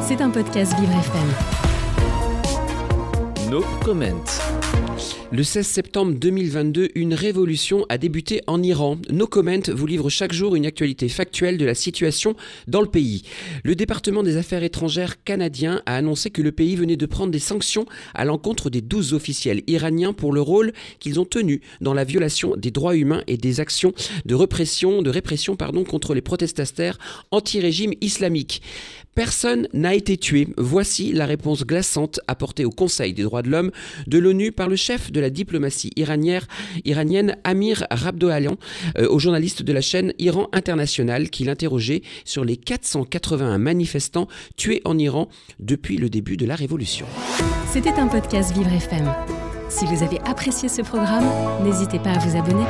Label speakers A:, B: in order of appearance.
A: C'est un podcast Vivre FM.
B: No comment. Le 16 septembre 2022, une révolution a débuté en Iran. No Comment vous livre chaque jour une actualité factuelle de la situation dans le pays. Le département des affaires étrangères canadien a annoncé que le pays venait de prendre des sanctions à l'encontre des 12 officiels iraniens pour le rôle qu'ils ont tenu dans la violation des droits humains et des actions de répression, de répression contre les protestataires anti-régime islamique. Personne n'a été tué. Voici la réponse glaçante apportée au Conseil des droits de l'homme de l'ONU par le chef de la diplomatie iranienne, Amir Rabdoalian, euh, au journaliste de la chaîne Iran International qui l'interrogeait sur les 481 manifestants tués en Iran depuis le début de la révolution.
A: C'était un podcast Vivre FM. Si vous avez apprécié ce programme, n'hésitez pas à vous abonner.